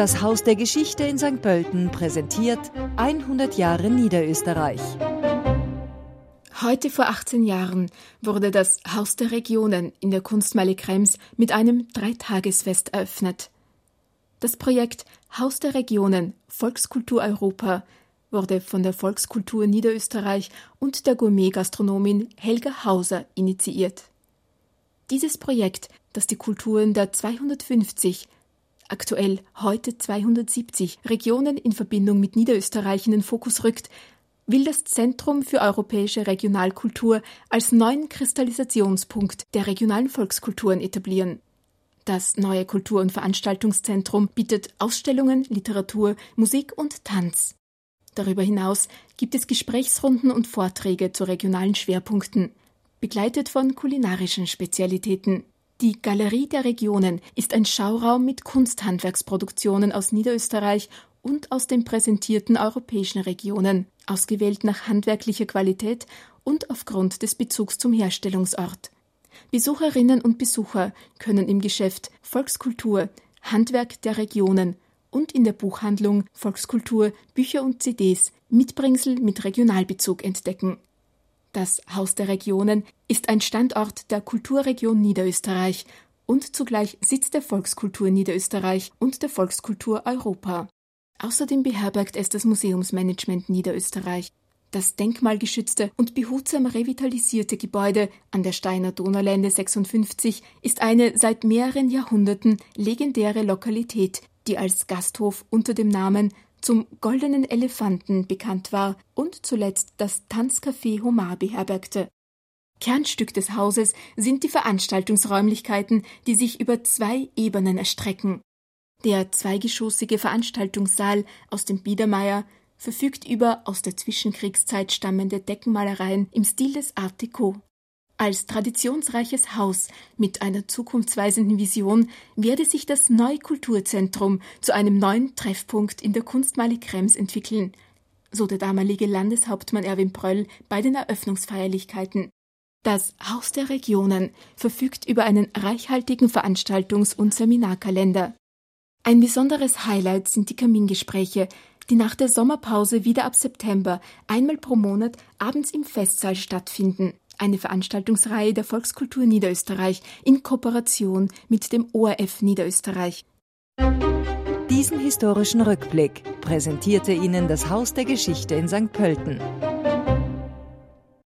Das Haus der Geschichte in St. Pölten präsentiert 100 Jahre Niederösterreich. Heute vor 18 Jahren wurde das Haus der Regionen in der Kunstmeile Krems mit einem Dreitagesfest eröffnet. Das Projekt Haus der Regionen Volkskultur Europa wurde von der Volkskultur Niederösterreich und der Gourmet-Gastronomin Helga Hauser initiiert. Dieses Projekt, das die Kulturen der 250, aktuell heute 270 Regionen in Verbindung mit Niederösterreich in den Fokus rückt, will das Zentrum für europäische Regionalkultur als neuen Kristallisationspunkt der regionalen Volkskulturen etablieren. Das neue Kultur- und Veranstaltungszentrum bietet Ausstellungen, Literatur, Musik und Tanz. Darüber hinaus gibt es Gesprächsrunden und Vorträge zu regionalen Schwerpunkten, begleitet von kulinarischen Spezialitäten. Die Galerie der Regionen ist ein Schauraum mit Kunsthandwerksproduktionen aus Niederösterreich und aus den präsentierten europäischen Regionen, ausgewählt nach handwerklicher Qualität und aufgrund des Bezugs zum Herstellungsort. Besucherinnen und Besucher können im Geschäft Volkskultur, Handwerk der Regionen und in der Buchhandlung Volkskultur Bücher und CDs Mitbringsel mit Regionalbezug entdecken. Das Haus der Regionen ist ein Standort der Kulturregion Niederösterreich und zugleich Sitz der Volkskultur Niederösterreich und der Volkskultur Europa. Außerdem beherbergt es das Museumsmanagement Niederösterreich. Das denkmalgeschützte und behutsam revitalisierte Gebäude an der Steiner Donaulände 56 ist eine seit mehreren Jahrhunderten legendäre Lokalität, die als Gasthof unter dem Namen zum Goldenen Elefanten bekannt war und zuletzt das Tanzcafé Homar beherbergte. Kernstück des Hauses sind die Veranstaltungsräumlichkeiten, die sich über zwei Ebenen erstrecken. Der zweigeschossige Veranstaltungssaal aus dem Biedermeier verfügt über aus der Zwischenkriegszeit stammende Deckenmalereien im Stil des Art Deco. Als traditionsreiches Haus mit einer zukunftsweisenden Vision werde sich das Neukulturzentrum zu einem neuen Treffpunkt in der Kunstmeile Krems entwickeln, so der damalige Landeshauptmann Erwin Pröll bei den Eröffnungsfeierlichkeiten. Das Haus der Regionen verfügt über einen reichhaltigen Veranstaltungs- und Seminarkalender. Ein besonderes Highlight sind die Kamingespräche, die nach der Sommerpause wieder ab September einmal pro Monat abends im Festsaal stattfinden eine Veranstaltungsreihe der Volkskultur Niederösterreich in Kooperation mit dem ORF Niederösterreich. Diesen historischen Rückblick präsentierte Ihnen das Haus der Geschichte in St. Pölten.